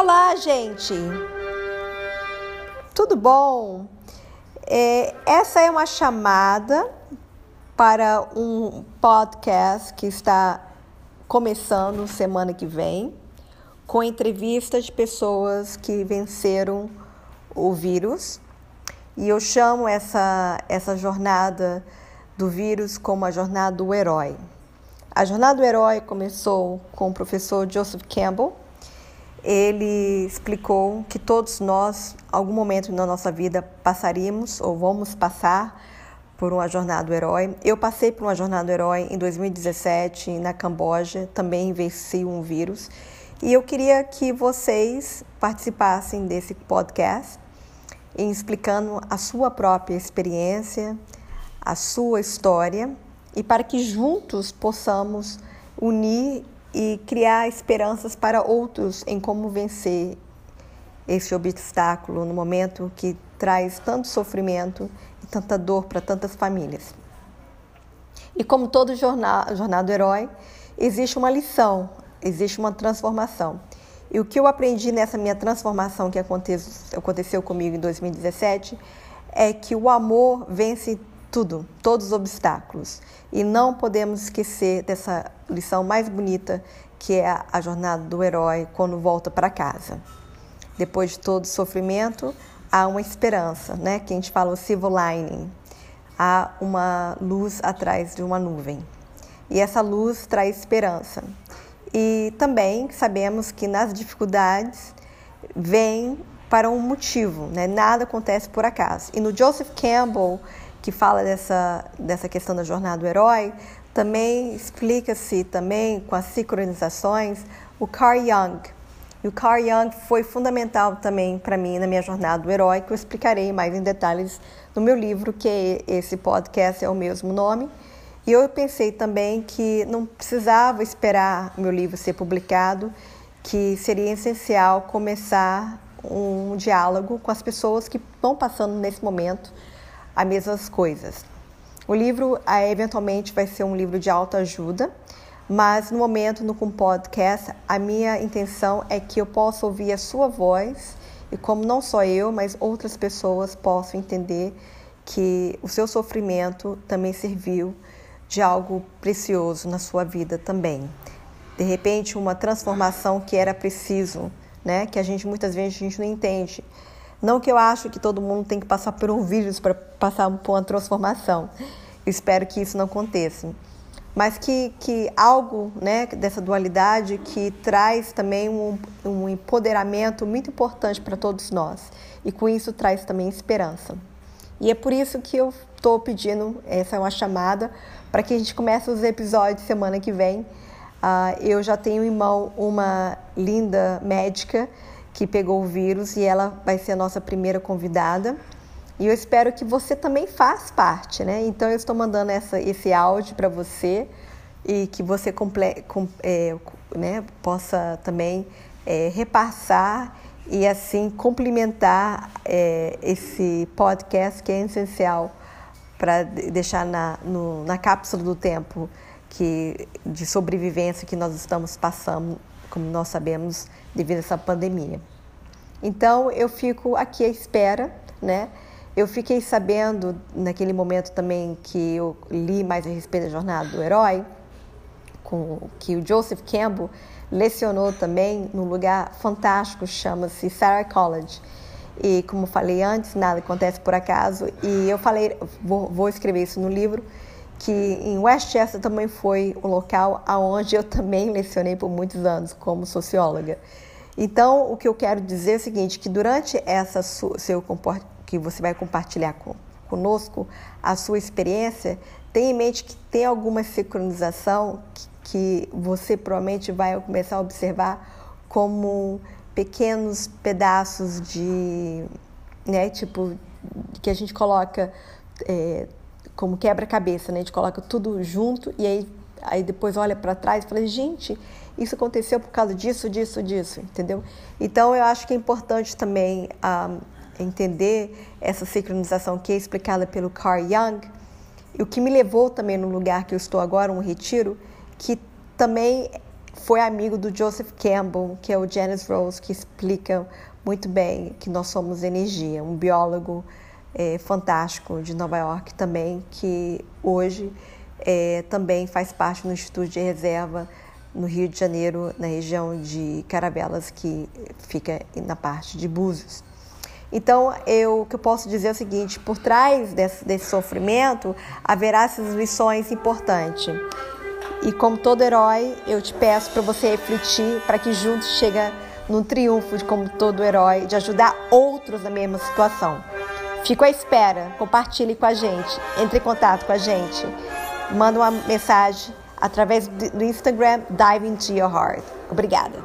Olá, gente! Tudo bom? É, essa é uma chamada para um podcast que está começando semana que vem, com entrevistas de pessoas que venceram o vírus. E eu chamo essa, essa jornada do vírus como a jornada do herói. A jornada do herói começou com o professor Joseph Campbell. Ele explicou que todos nós, algum momento na nossa vida, passaríamos ou vamos passar por uma jornada do herói. Eu passei por uma jornada do herói em 2017 na Camboja, também venci um vírus. E eu queria que vocês participassem desse podcast, em explicando a sua própria experiência, a sua história e para que juntos possamos unir e criar esperanças para outros em como vencer esse obstáculo no momento que traz tanto sofrimento e tanta dor para tantas famílias. E como todo jornal, jornal do herói, existe uma lição, existe uma transformação. E o que eu aprendi nessa minha transformação que aconteceu comigo em 2017 é que o amor vence tudo, todos os obstáculos. E não podemos esquecer dessa lição mais bonita que é a jornada do herói quando volta para casa. Depois de todo sofrimento, há uma esperança, né? Que a gente fala o silver lining. Há uma luz atrás de uma nuvem. E essa luz traz esperança. E também sabemos que nas dificuldades vem para um motivo, né? Nada acontece por acaso. E no Joseph Campbell que fala dessa, dessa questão da jornada do herói, também explica-se também com as sincronizações o Carl Jung. E o Carl Jung foi fundamental também para mim na minha jornada do herói, que eu explicarei mais em detalhes no meu livro, que esse podcast é o mesmo nome. E eu pensei também que não precisava esperar meu livro ser publicado, que seria essencial começar um diálogo com as pessoas que estão passando nesse momento as mesmas coisas. O livro é, eventualmente vai ser um livro de autoajuda, mas no momento no com podcast, a minha intenção é que eu possa ouvir a sua voz e como não só eu, mas outras pessoas possam entender que o seu sofrimento também serviu de algo precioso na sua vida também. De repente, uma transformação que era preciso, né? Que a gente muitas vezes a gente não entende. Não que eu acho que todo mundo tem que passar por um vírus para passar por uma transformação. Espero que isso não aconteça. Mas que, que algo né, dessa dualidade que traz também um, um empoderamento muito importante para todos nós. E com isso traz também esperança. E é por isso que eu estou pedindo, essa é uma chamada, para que a gente comece os episódios semana que vem. Uh, eu já tenho em mão uma linda médica que pegou o vírus e ela vai ser a nossa primeira convidada. E eu espero que você também faça parte, né? Então eu estou mandando essa, esse áudio para você e que você comple, com, é, né, possa também é, repassar e assim complementar é, esse podcast que é essencial para deixar na, no, na cápsula do tempo que, de sobrevivência que nós estamos passando como nós sabemos, devido a essa pandemia. Então, eu fico aqui à espera, né? Eu fiquei sabendo naquele momento também que eu li mais a respeito da jornada do herói, com que o Joseph Campbell lecionou também num lugar fantástico, chama-se Sarah College. E como falei antes, nada acontece por acaso. E eu falei, vou, vou escrever isso no livro, que em Westchester também foi o local aonde eu também lecionei por muitos anos como socióloga. Então, o que eu quero dizer é o seguinte, que durante essa seu que você vai compartilhar com, conosco a sua experiência, tenha em mente que tem alguma sincronização que, que você provavelmente vai começar a observar como pequenos pedaços de, né, tipo, que a gente coloca é, como quebra-cabeça, né? A gente coloca tudo junto e aí, aí depois olha para trás e fala, gente, isso aconteceu por causa disso, disso, disso, entendeu? Então eu acho que é importante também ah, entender essa sincronização que é explicada pelo Carl Jung, e o que me levou também no lugar que eu estou agora, um retiro, que também foi amigo do Joseph Campbell, que é o Janice Rose, que explica muito bem que nós somos energia, um biólogo é, fantástico de Nova York também, que hoje é, também faz parte do Instituto de Reserva no Rio de Janeiro, na região de Caravelas, que fica na parte de Búzios. Então, eu, o que eu posso dizer é o seguinte: por trás desse, desse sofrimento haverá essas lições importantes. E como todo herói, eu te peço para você refletir para que juntos chegue num triunfo de como todo herói, de ajudar outros na mesma situação. Fico à espera, compartilhe com a gente, entre em contato com a gente, manda uma mensagem através do Instagram Dive Into Your Heart. Obrigada.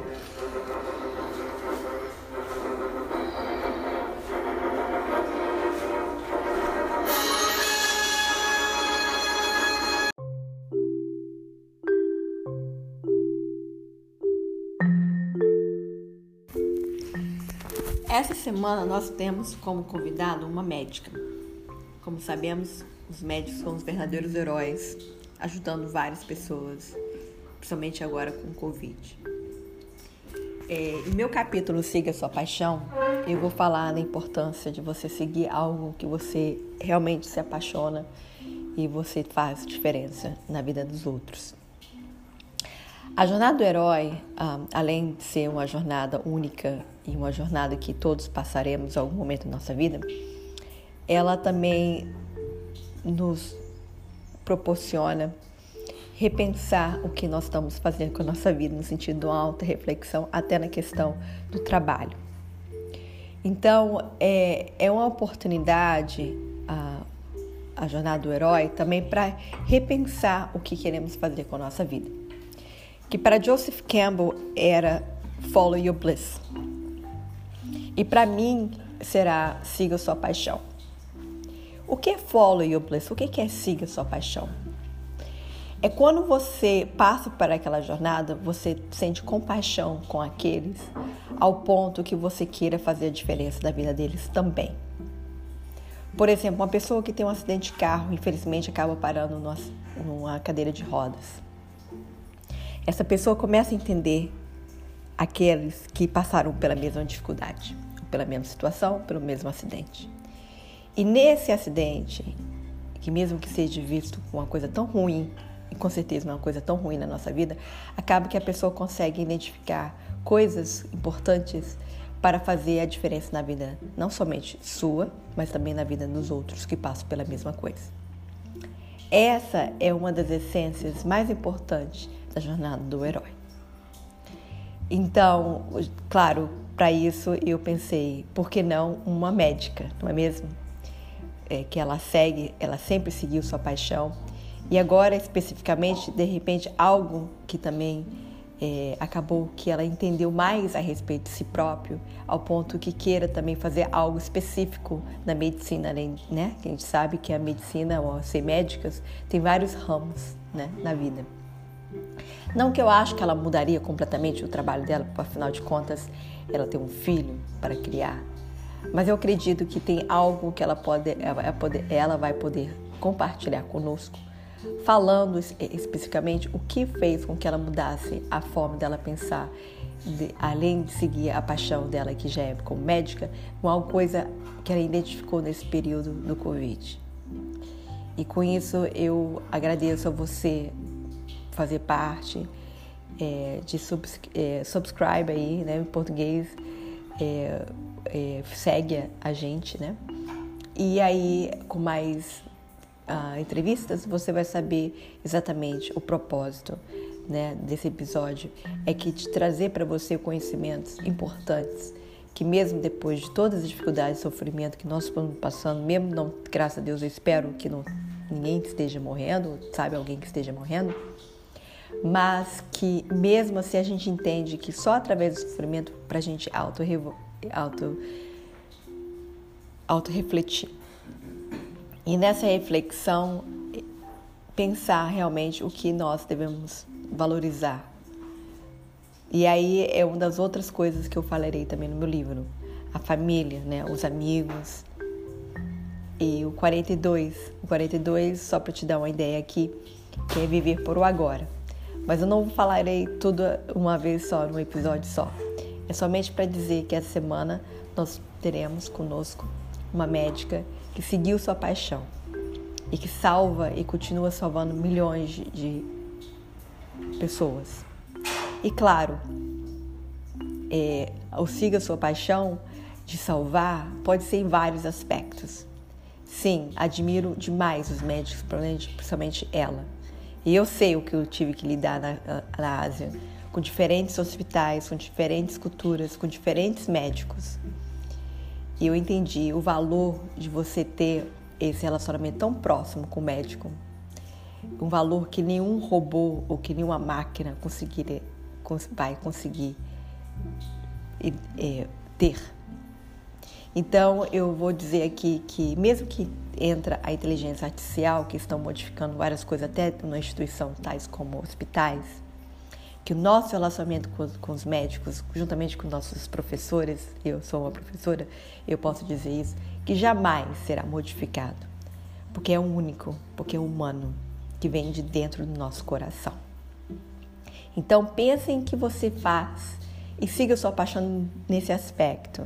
Semana nós temos como convidado uma médica. Como sabemos, os médicos são os verdadeiros heróis, ajudando várias pessoas, principalmente agora com Covid. É, em meu capítulo Siga Sua Paixão, eu vou falar da importância de você seguir algo que você realmente se apaixona e você faz diferença na vida dos outros. A jornada do herói, um, além de ser uma jornada única e uma jornada que todos passaremos em algum momento da nossa vida, ela também nos proporciona repensar o que nós estamos fazendo com a nossa vida, no sentido de uma alta reflexão, até na questão do trabalho. Então, é, é uma oportunidade, a, a jornada do herói, também para repensar o que queremos fazer com a nossa vida que para Joseph Campbell era Follow Your Bliss. E para mim será Siga Sua Paixão. O que é Follow Your Bliss? O que é Siga Sua Paixão? É quando você passa por aquela jornada, você sente compaixão com aqueles, ao ponto que você queira fazer a diferença da vida deles também. Por exemplo, uma pessoa que tem um acidente de carro, infelizmente acaba parando numa cadeira de rodas essa pessoa começa a entender aqueles que passaram pela mesma dificuldade, pela mesma situação, pelo mesmo acidente. E nesse acidente, que mesmo que seja visto como uma coisa tão ruim, e com certeza não é uma coisa tão ruim na nossa vida, acaba que a pessoa consegue identificar coisas importantes para fazer a diferença na vida, não somente sua, mas também na vida dos outros que passam pela mesma coisa. Essa é uma das essências mais importantes da jornada do herói. Então, claro, para isso eu pensei, por que não uma médica, não é mesmo? É, que ela segue, ela sempre seguiu sua paixão. E agora, especificamente, de repente, algo que também é, acabou que ela entendeu mais a respeito de si próprio, ao ponto que queira também fazer algo específico na medicina, né? Que a gente sabe que a medicina, ou ser médicas, tem vários ramos né, na vida. Não que eu acho que ela mudaria completamente o trabalho dela, porque afinal de contas ela tem um filho para criar. Mas eu acredito que tem algo que ela, pode, ela vai poder compartilhar conosco, falando especificamente o que fez com que ela mudasse a forma dela pensar, de, além de seguir a paixão dela, que já é como médica, uma coisa que ela identificou nesse período do Covid. E com isso eu agradeço a você fazer parte, é, de subs, é, subscribe aí, né, em português, é, é, segue a gente, né? E aí, com mais uh, entrevistas, você vai saber exatamente o propósito né, desse episódio. É que te trazer para você conhecimentos importantes que mesmo depois de todas as dificuldades e sofrimento que nós estamos passando, mesmo não, graças a Deus, eu espero que não, ninguém esteja morrendo, sabe alguém que esteja morrendo, mas que mesmo assim a gente entende que só através do sofrimento para a gente auto, auto, auto refletir. E nessa reflexão pensar realmente o que nós devemos valorizar. E aí é uma das outras coisas que eu falarei também no meu livro, a família, né, os amigos. E o 42, o 42 só para te dar uma ideia aqui, que é viver por o agora. Mas eu não falarei tudo uma vez só, num episódio só. É somente para dizer que essa semana nós teremos conosco uma médica que seguiu sua paixão e que salva e continua salvando milhões de, pessoas. E claro, é, o siga sua paixão de salvar pode ser em vários aspectos. Sim, admiro demais os médicos, principalmente ela. E eu sei o que eu tive que lidar na, na Ásia, com diferentes hospitais, com diferentes culturas, com diferentes médicos. E eu entendi o valor de você ter esse relacionamento tão próximo com o médico. Um valor que nenhum robô ou que nenhuma máquina conseguir, vai conseguir é, ter. Então eu vou dizer aqui que mesmo que entra a inteligência artificial, que estão modificando várias coisas até na instituição tais como hospitais, que o nosso relacionamento com os, com os médicos, juntamente com nossos professores, eu sou uma professora, eu posso dizer isso, que jamais será modificado, porque é único, porque é humano, que vem de dentro do nosso coração. Então pensem que você faz e siga sua paixão nesse aspecto.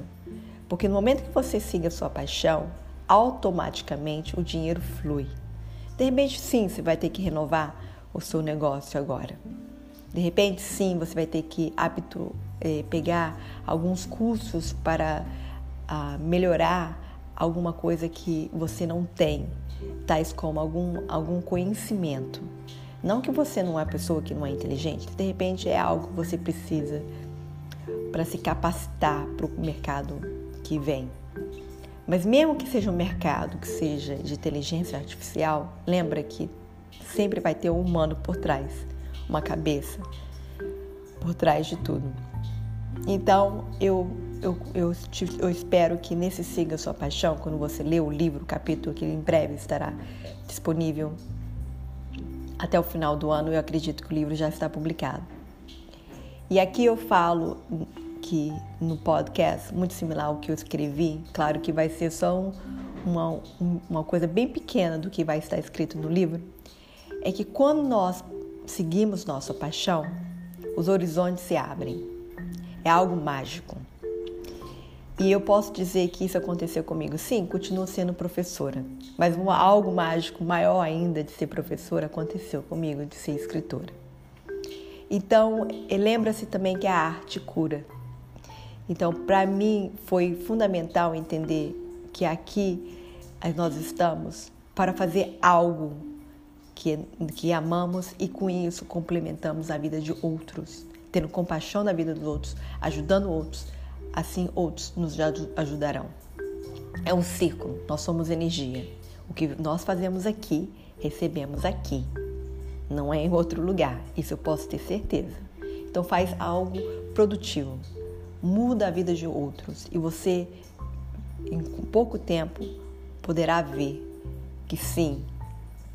Porque no momento que você siga sua paixão, automaticamente o dinheiro flui. De repente, sim, você vai ter que renovar o seu negócio agora. De repente, sim, você vai ter que hábito, eh, pegar alguns cursos para ah, melhorar alguma coisa que você não tem, tais como algum, algum conhecimento. Não que você não é pessoa que não é inteligente, de repente é algo que você precisa para se capacitar para o mercado que vem. Mas mesmo que seja um mercado que seja de inteligência artificial, lembra que sempre vai ter um humano por trás, uma cabeça por trás de tudo. Então, eu, eu, eu, eu espero que nesse Siga Sua Paixão, quando você lê o livro, o capítulo que em breve estará disponível até o final do ano, eu acredito que o livro já está publicado. E aqui eu falo que no podcast, muito similar ao que eu escrevi, claro que vai ser só uma, uma coisa bem pequena do que vai estar escrito no livro, é que quando nós seguimos nossa paixão, os horizontes se abrem. É algo mágico. E eu posso dizer que isso aconteceu comigo. Sim, continuo sendo professora, mas um, algo mágico maior ainda de ser professora aconteceu comigo, de ser escritora. Então, lembra-se também que a arte cura. Então, para mim, foi fundamental entender que aqui nós estamos para fazer algo que, que amamos e com isso complementamos a vida de outros, tendo compaixão da vida dos outros, ajudando outros, assim outros nos ajudarão. É um círculo, nós somos energia. O que nós fazemos aqui, recebemos aqui, não é em outro lugar, isso eu posso ter certeza. Então, faz algo produtivo, muda a vida de outros e você, em pouco tempo, poderá ver que sim,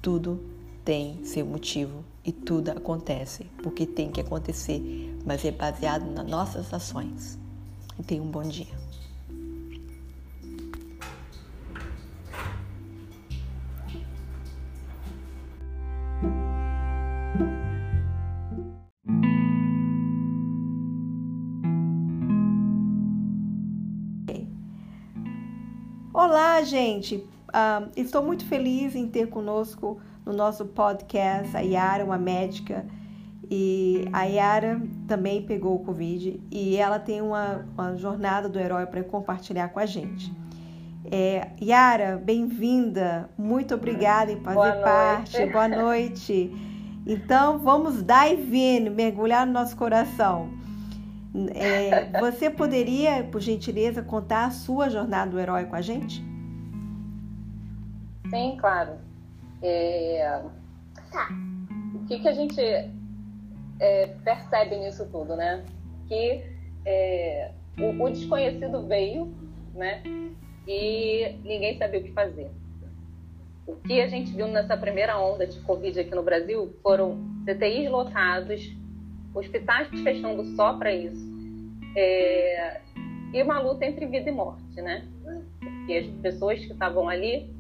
tudo tem seu motivo e tudo acontece porque tem que acontecer, mas é baseado nas nossas ações. E tenha um bom dia. Gente! Uh, estou muito feliz em ter conosco no nosso podcast a Yara, uma médica. E a Yara também pegou o Covid e ela tem uma, uma jornada do herói para compartilhar com a gente. É, Yara, bem-vinda, muito obrigada em fazer Boa parte. Boa noite. Então, vamos dive in, mergulhar no nosso coração. É, você poderia, por gentileza, contar a sua jornada do herói com a gente? Sim, claro. É... Tá. O que, que a gente é, percebe nisso tudo, né? Que é, o, o desconhecido veio, né? E ninguém sabia o que fazer. O que a gente viu nessa primeira onda de Covid aqui no Brasil foram CTIs lotados, hospitais fechando só para isso. É, e uma luta entre vida e morte, né? Porque as pessoas que estavam ali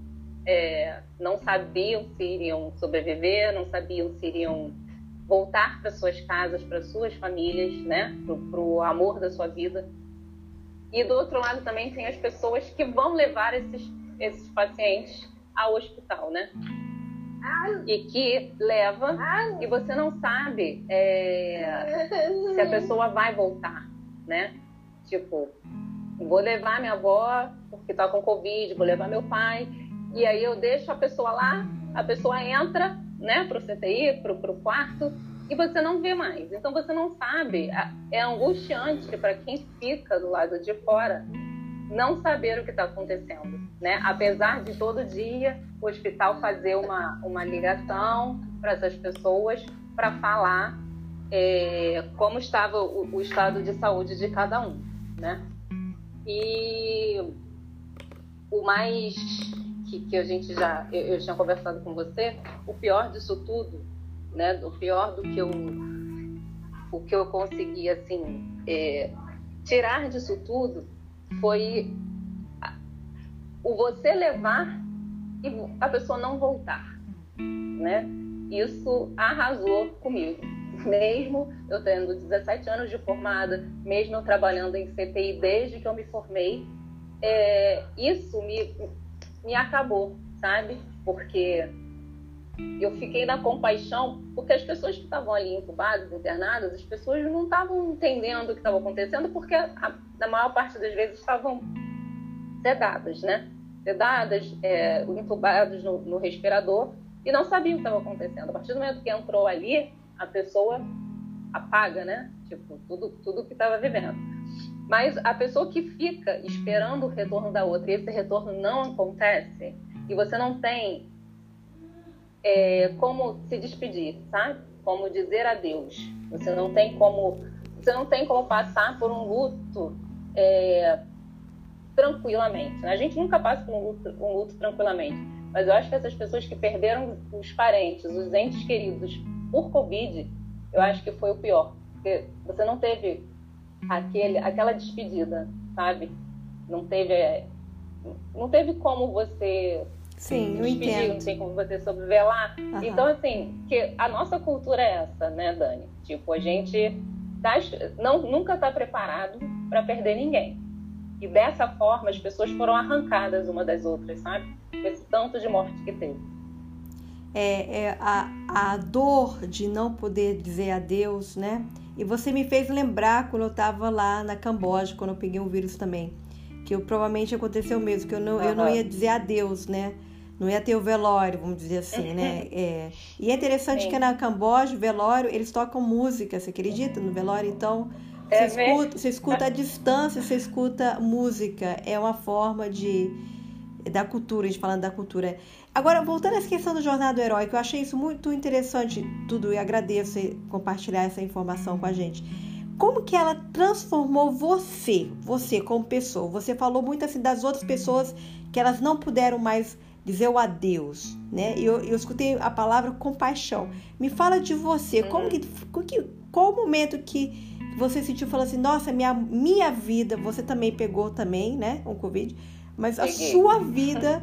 é, não sabiam se iriam sobreviver, não sabiam se iriam voltar para suas casas, para suas famílias, né? Para o amor da sua vida. E do outro lado também tem as pessoas que vão levar esses, esses pacientes ao hospital, né? E que leva e você não sabe é, se a pessoa vai voltar, né? Tipo, vou levar minha avó porque tá com Covid, vou levar meu pai. E aí eu deixo a pessoa lá, a pessoa entra, né, pro CTI, pro, pro quarto, e você não vê mais. Então você não sabe. É angustiante para quem fica do lado de fora não saber o que está acontecendo, né? Apesar de todo dia o hospital fazer uma, uma ligação para essas pessoas para falar é, como estava o, o estado de saúde de cada um, né? E o mais que, que a gente já eu, eu, tinha conversado com você, o pior disso tudo, né? O pior do que eu o que eu consegui assim é, tirar disso tudo foi o você levar e a pessoa não voltar, né? Isso arrasou comigo. Mesmo eu tendo 17 anos de formada, mesmo eu trabalhando em CTI desde que eu me formei, é, isso me, me acabou, sabe? Porque eu fiquei na compaixão, porque as pessoas que estavam ali incubadas, internadas, as pessoas não estavam entendendo o que estava acontecendo, porque a, na maior parte das vezes estavam sedadas, né? Sedadas, é, intubadas no, no respirador e não sabiam o que estava acontecendo. A partir do momento que entrou ali, a pessoa apaga, né? Tipo, tudo, tudo que estava vivendo. Mas a pessoa que fica esperando o retorno da outra e esse retorno não acontece, e você não tem é, como se despedir, sabe? Como dizer adeus. Você não tem como, você não tem como passar por um luto é, tranquilamente. A gente nunca passa por um luto, um luto tranquilamente, mas eu acho que essas pessoas que perderam os parentes, os entes queridos por Covid, eu acho que foi o pior, porque você não teve aquele, aquela despedida, sabe? Não teve, é, não teve como você Sim, eu entendo. Não tem como você sobrevelar. Uhum. Então, assim, que a nossa cultura é essa, né, Dani? Tipo, a gente tá, não, nunca está preparado para perder ninguém. E dessa forma, as pessoas foram arrancadas uma das outras, sabe? Esse tanto de morte que teve. É, é a, a dor de não poder dizer adeus, né? E você me fez lembrar quando eu estava lá na Camboja, quando eu peguei o vírus também. Que eu, provavelmente aconteceu mesmo, que eu não, uhum. eu não ia dizer adeus, né? não ia ter o velório, vamos dizer assim, né? É. E é interessante Sim. que na Camboja, o velório, eles tocam música, você acredita no velório? Então, é você, escuta, você escuta a distância, você escuta música. É uma forma de da cultura, a gente falando da cultura. Agora, voltando a essa questão do Jornada do Herói, que eu achei isso muito interessante, tudo, e agradeço compartilhar essa informação com a gente. Como que ela transformou você, você como pessoa? Você falou muito assim das outras pessoas que elas não puderam mais dizer o adeus, né? Eu, eu escutei a palavra compaixão. Me fala de você, como que, qual o momento que você sentiu falando assim, nossa, minha, minha vida, você também pegou também, né, o Covid, mas a Peguei. sua vida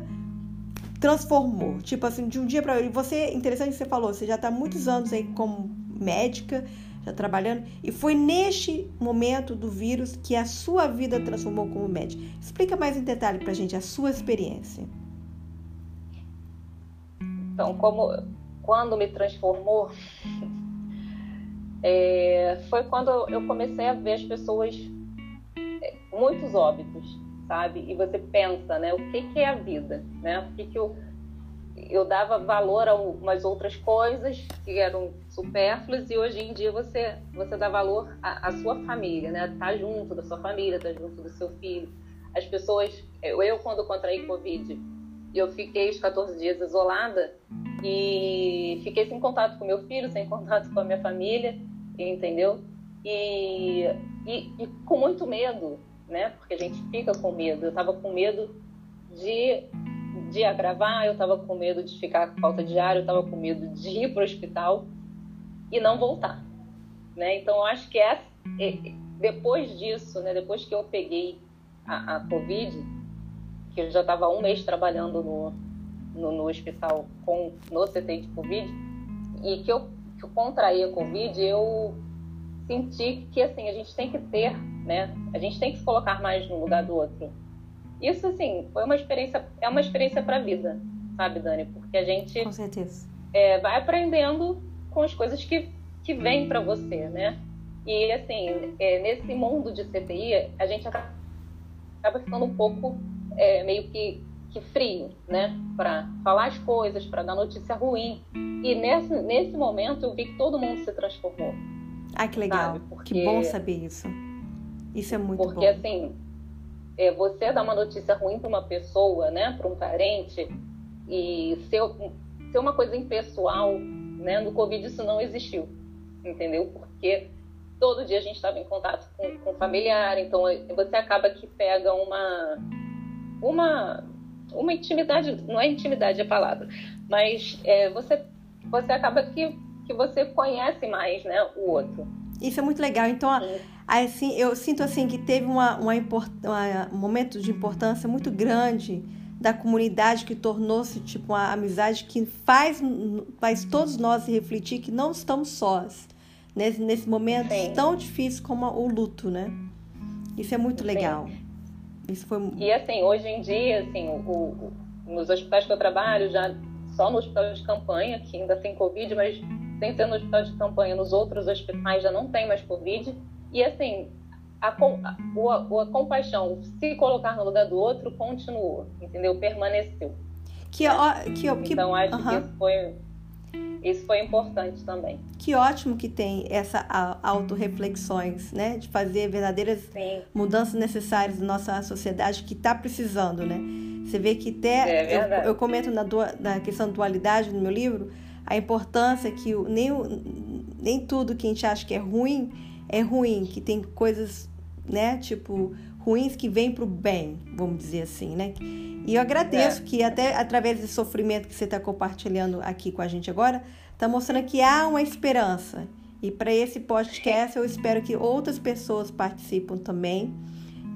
transformou, tipo assim, de um dia para outro. Você, interessante que você falou, você já está muitos anos aí como médica, já trabalhando, e foi neste momento do vírus que a sua vida transformou como médica. Explica mais em detalhe para gente a sua experiência. Então, como quando me transformou, é, foi quando eu comecei a ver as pessoas é, muitos óbitos, sabe? E você pensa, né? O que, que é a vida, né? O que, que eu eu dava valor a umas outras coisas que eram supérfluas e hoje em dia você você dá valor à, à sua família, né? Tá junto da sua família, tá junto do seu filho. As pessoas, eu quando contraí covid eu fiquei os 14 dias isolada e fiquei sem contato com meu filho, sem contato com a minha família, entendeu? E, e, e com muito medo, né? Porque a gente fica com medo. Eu estava com medo de, de agravar, eu estava com medo de ficar com falta de ar, eu estava com medo de ir para o hospital e não voltar, né? Então, eu acho que é, é, depois disso, né? Depois que eu peguei a, a Covid, que eu já estava um mês trabalhando no, no, no, hospital com no CTI de Covid, e que eu que eu contraí a Covid, eu senti que assim a gente tem que ter, né? A gente tem que se colocar mais no lugar do outro. Isso assim foi uma experiência, é uma experiência para a vida, sabe, Dani? Porque a gente com certeza é, vai aprendendo com as coisas que que vêm para você, né? E assim é, nesse mundo de CTI a gente acaba ficando um pouco é, meio que que frio, né? Para falar as coisas, para dar notícia ruim. E nesse, nesse momento eu vi que todo mundo se transformou. Ah, que legal. Porque, que bom saber isso. Isso é muito porque, bom. Porque assim, é, você dar uma notícia ruim para uma pessoa, né? Para um parente, e ser, ser uma coisa impessoal, né? No Covid isso não existiu, entendeu? Porque todo dia a gente estava em contato com, com familiar, então você acaba que pega uma uma uma intimidade, não é intimidade a palavra, mas é, você, você acaba que, que você conhece mais né, o outro. Isso é muito legal. Então, assim, eu sinto assim que teve uma, uma, uma, um momento de importância muito grande da comunidade que tornou-se tipo uma amizade que faz, faz todos nós refletir que não estamos sós nesse, nesse momento Sim. tão difícil como o luto, né? Isso é muito Sim. legal. Isso foi... E assim, hoje em dia, assim, o, o, nos hospitais que eu trabalho, já só no hospital de campanha, que ainda tem Covid, mas sem ser no hospital de campanha, nos outros hospitais já não tem mais Covid. E assim, a, a, a, compaixão, se colocar no lugar do outro, continuou, entendeu? Permaneceu. Que, ó, que, que, então, acho uh -huh. que isso foi isso foi importante também. Que ótimo que tem essa autorreflexões, né? De fazer verdadeiras Sim. mudanças necessárias na nossa sociedade que está precisando, né? Você vê que até é eu, eu, comento na, na questão da dualidade no meu livro a importância que nem, nem tudo que a gente acha que é ruim é ruim, que tem coisas, né? Tipo ruins que vêm para o bem, vamos dizer assim, né? E eu agradeço é. que até através desse sofrimento que você está compartilhando aqui com a gente agora, está mostrando que há uma esperança. E para esse podcast eu espero que outras pessoas participem também,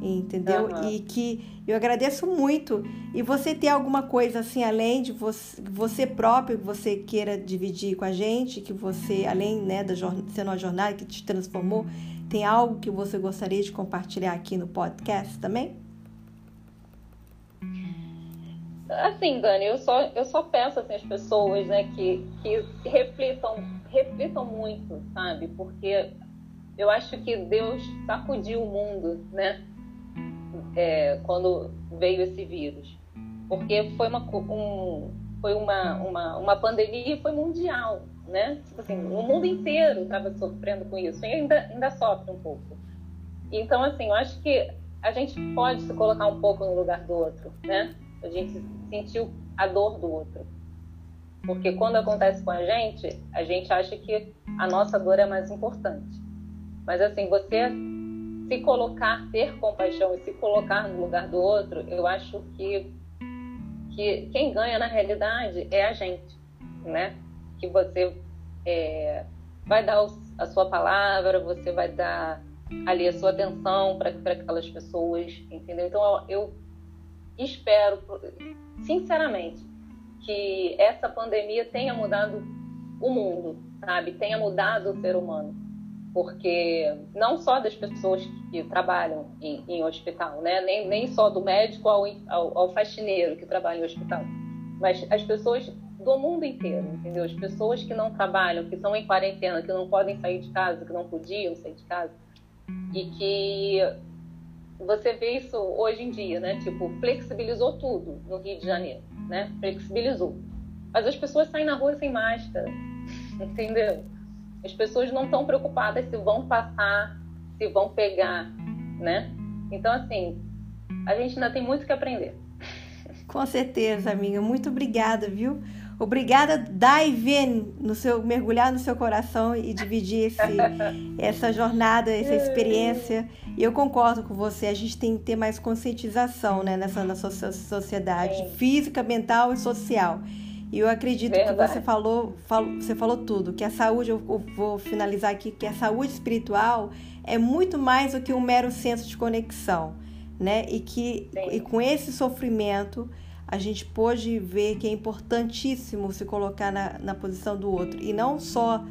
entendeu? Uhum. E que eu agradeço muito. E você ter alguma coisa assim, além de você, você próprio, que você queira dividir com a gente, que você, além né, da sendo uma jornada que te transformou, tem algo que você gostaria de compartilhar aqui no podcast também? Assim, Dani, eu só, eu só peço assim, as pessoas né, que, que reflitam, reflitam muito, sabe? Porque eu acho que Deus sacudiu o mundo, né? É, quando veio esse vírus. Porque foi uma, um, foi uma, uma, uma pandemia e foi mundial, né? Tipo assim, o mundo inteiro estava sofrendo com isso e ainda, ainda sofre um pouco. Então, assim, eu acho que a gente pode se colocar um pouco no lugar do outro, né? A gente sentiu a dor do outro. Porque quando acontece com a gente, a gente acha que a nossa dor é mais importante. Mas assim, você se colocar, ter compaixão e se colocar no lugar do outro, eu acho que, que quem ganha na realidade é a gente, né? Que você é, vai dar a sua palavra, você vai dar ali a sua atenção para aquelas pessoas, entendeu? Então eu espero, sinceramente, que essa pandemia tenha mudado o mundo, sabe? Tenha mudado o ser humano. Porque não só das pessoas que trabalham em, em hospital, né? Nem, nem só do médico ao, ao, ao faxineiro que trabalha em hospital, mas as pessoas do mundo inteiro, entendeu? As pessoas que não trabalham, que estão em quarentena, que não podem sair de casa, que não podiam sair de casa, e que você vê isso hoje em dia, né? Tipo, flexibilizou tudo no Rio de Janeiro, né? Flexibilizou. Mas as pessoas saem na rua sem máscara, entendeu? As pessoas não estão preocupadas se vão passar, se vão pegar, né? Então, assim, a gente ainda tem muito que aprender. Com certeza, amiga. Muito obrigada, viu? Obrigada, dive no seu mergulhar no seu coração e dividir esse, essa jornada, essa experiência. E eu concordo com você, a gente tem que ter mais conscientização né, nessa nossa sociedade Sim. física, mental e social. E eu acredito Verdade. que você falou, falou, você falou tudo, que a saúde, eu vou finalizar aqui, que a saúde espiritual é muito mais do que um mero senso de conexão, né? E que e com esse sofrimento a gente pôde ver que é importantíssimo se colocar na, na posição do outro. E não só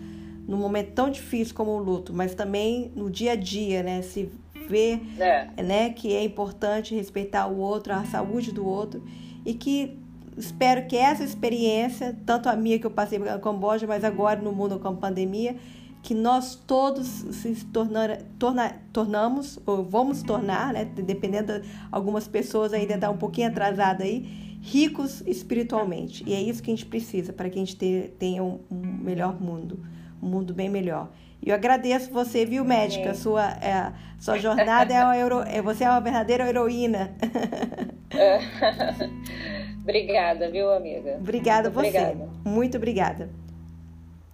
num momento tão difícil como o luto, mas também no dia a dia, né? Se ver é. né, que é importante respeitar o outro, a saúde do outro e que espero que essa experiência, tanto a minha que eu passei pela Camboja, mas agora no mundo com a pandemia, que nós todos se tornar, torna, tornamos, ou vamos tornar, né, dependendo de algumas pessoas ainda estão tá um pouquinho atrasada aí, ricos espiritualmente. E é isso que a gente precisa para que a gente tenha um melhor mundo, um mundo bem melhor. E eu agradeço você, viu, médica? Sua, é, sua jornada é uma é, você é uma verdadeira heroína. obrigada, viu, amiga? Obrigada Muito você. Obrigada. Muito obrigada.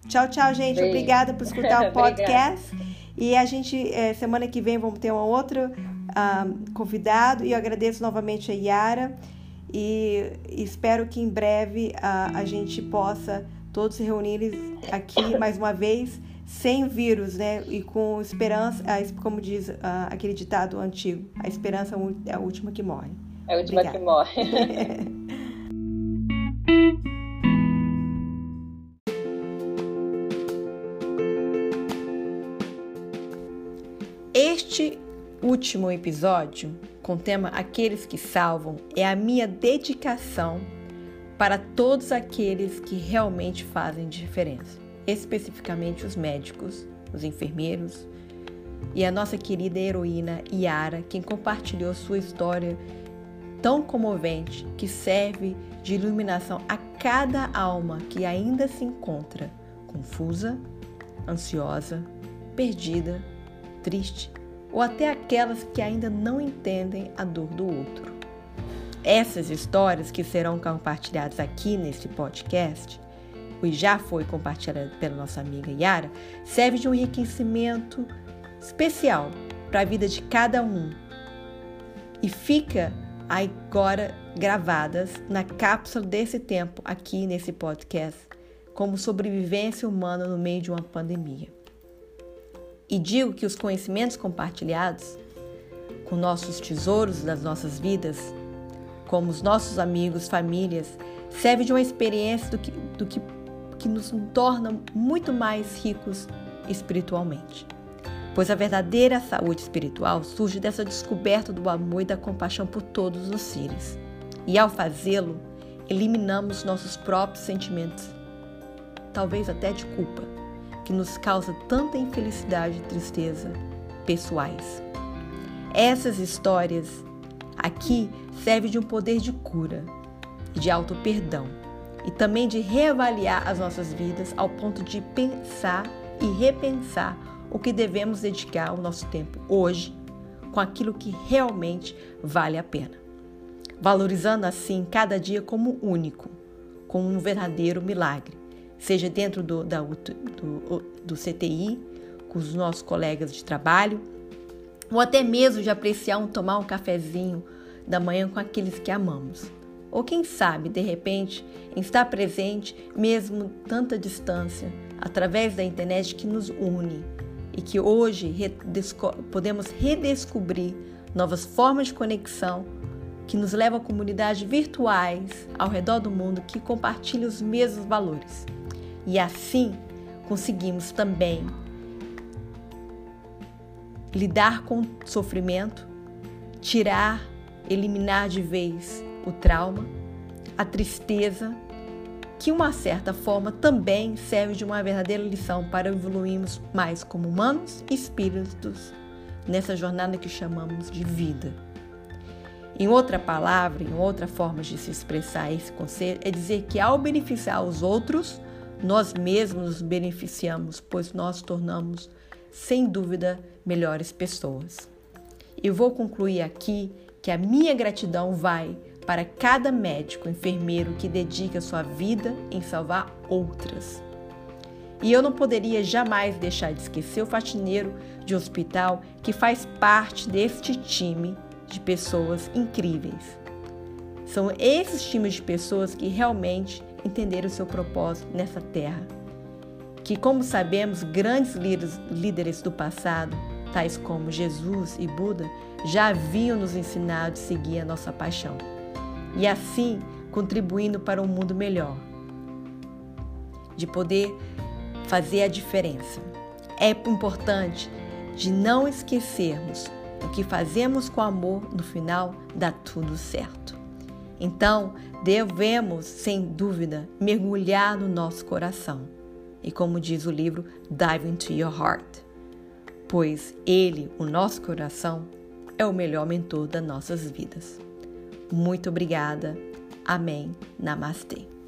Tchau, tchau, gente. Beijo. Obrigada por escutar o podcast. e a gente, é, semana que vem, vamos ter um outro um, convidado. E eu agradeço novamente a Yara. E espero que em breve a, a gente possa todos se reunir aqui mais uma vez sem vírus, né? E com esperança, como diz aquele ditado antigo, a esperança é a última que morre. É a última Obrigada. que morre. este último episódio, com o tema Aqueles que Salvam, é a minha dedicação para todos aqueles que realmente fazem diferença especificamente os médicos, os enfermeiros e a nossa querida heroína Yara, quem compartilhou sua história tão comovente que serve de iluminação a cada alma que ainda se encontra confusa, ansiosa, perdida, triste ou até aquelas que ainda não entendem a dor do outro. Essas histórias que serão compartilhadas aqui neste podcast e já foi compartilhada pela nossa amiga Yara, serve de um enriquecimento especial para a vida de cada um. E fica agora gravadas na cápsula desse tempo aqui nesse podcast, como sobrevivência humana no meio de uma pandemia. E digo que os conhecimentos compartilhados com nossos tesouros das nossas vidas, como os nossos amigos, famílias, serve de uma experiência do que, do que que nos torna muito mais ricos espiritualmente. Pois a verdadeira saúde espiritual surge dessa descoberta do amor e da compaixão por todos os seres. E ao fazê-lo, eliminamos nossos próprios sentimentos, talvez até de culpa, que nos causa tanta infelicidade e tristeza pessoais. Essas histórias aqui servem de um poder de cura e de auto-perdão e também de reavaliar as nossas vidas ao ponto de pensar e repensar o que devemos dedicar o nosso tempo hoje com aquilo que realmente vale a pena. Valorizando assim cada dia como único, como um verdadeiro milagre, seja dentro do, da, do, do CTI, com os nossos colegas de trabalho, ou até mesmo de apreciar um tomar um cafezinho da manhã com aqueles que amamos. Ou quem sabe, de repente, estar presente, mesmo tanta distância, através da internet que nos une e que hoje redesco podemos redescobrir novas formas de conexão que nos levam a comunidades virtuais ao redor do mundo que compartilham os mesmos valores. E assim conseguimos também lidar com o sofrimento, tirar, eliminar de vez o trauma, a tristeza, que uma certa forma também serve de uma verdadeira lição para evoluirmos mais como humanos e espíritos nessa jornada que chamamos de vida. Em outra palavra, em outra forma de se expressar esse conceito, é dizer que ao beneficiar os outros, nós mesmos nos beneficiamos, pois nós tornamos, sem dúvida, melhores pessoas. E vou concluir aqui que a minha gratidão vai para cada médico, enfermeiro que dedica sua vida em salvar outras. E eu não poderia jamais deixar de esquecer o faxineiro de hospital que faz parte deste time de pessoas incríveis. São esses times de pessoas que realmente entenderam o seu propósito nessa terra. Que, como sabemos, grandes líderes do passado, tais como Jesus e Buda, já haviam nos ensinado a seguir a nossa paixão e assim contribuindo para um mundo melhor. De poder fazer a diferença. É importante de não esquecermos o que fazemos com amor, no final dá tudo certo. Então, devemos, sem dúvida, mergulhar no nosso coração. E como diz o livro, dive into your heart. Pois ele, o nosso coração, é o melhor mentor das nossas vidas. Muito obrigada. Amém. Namastê.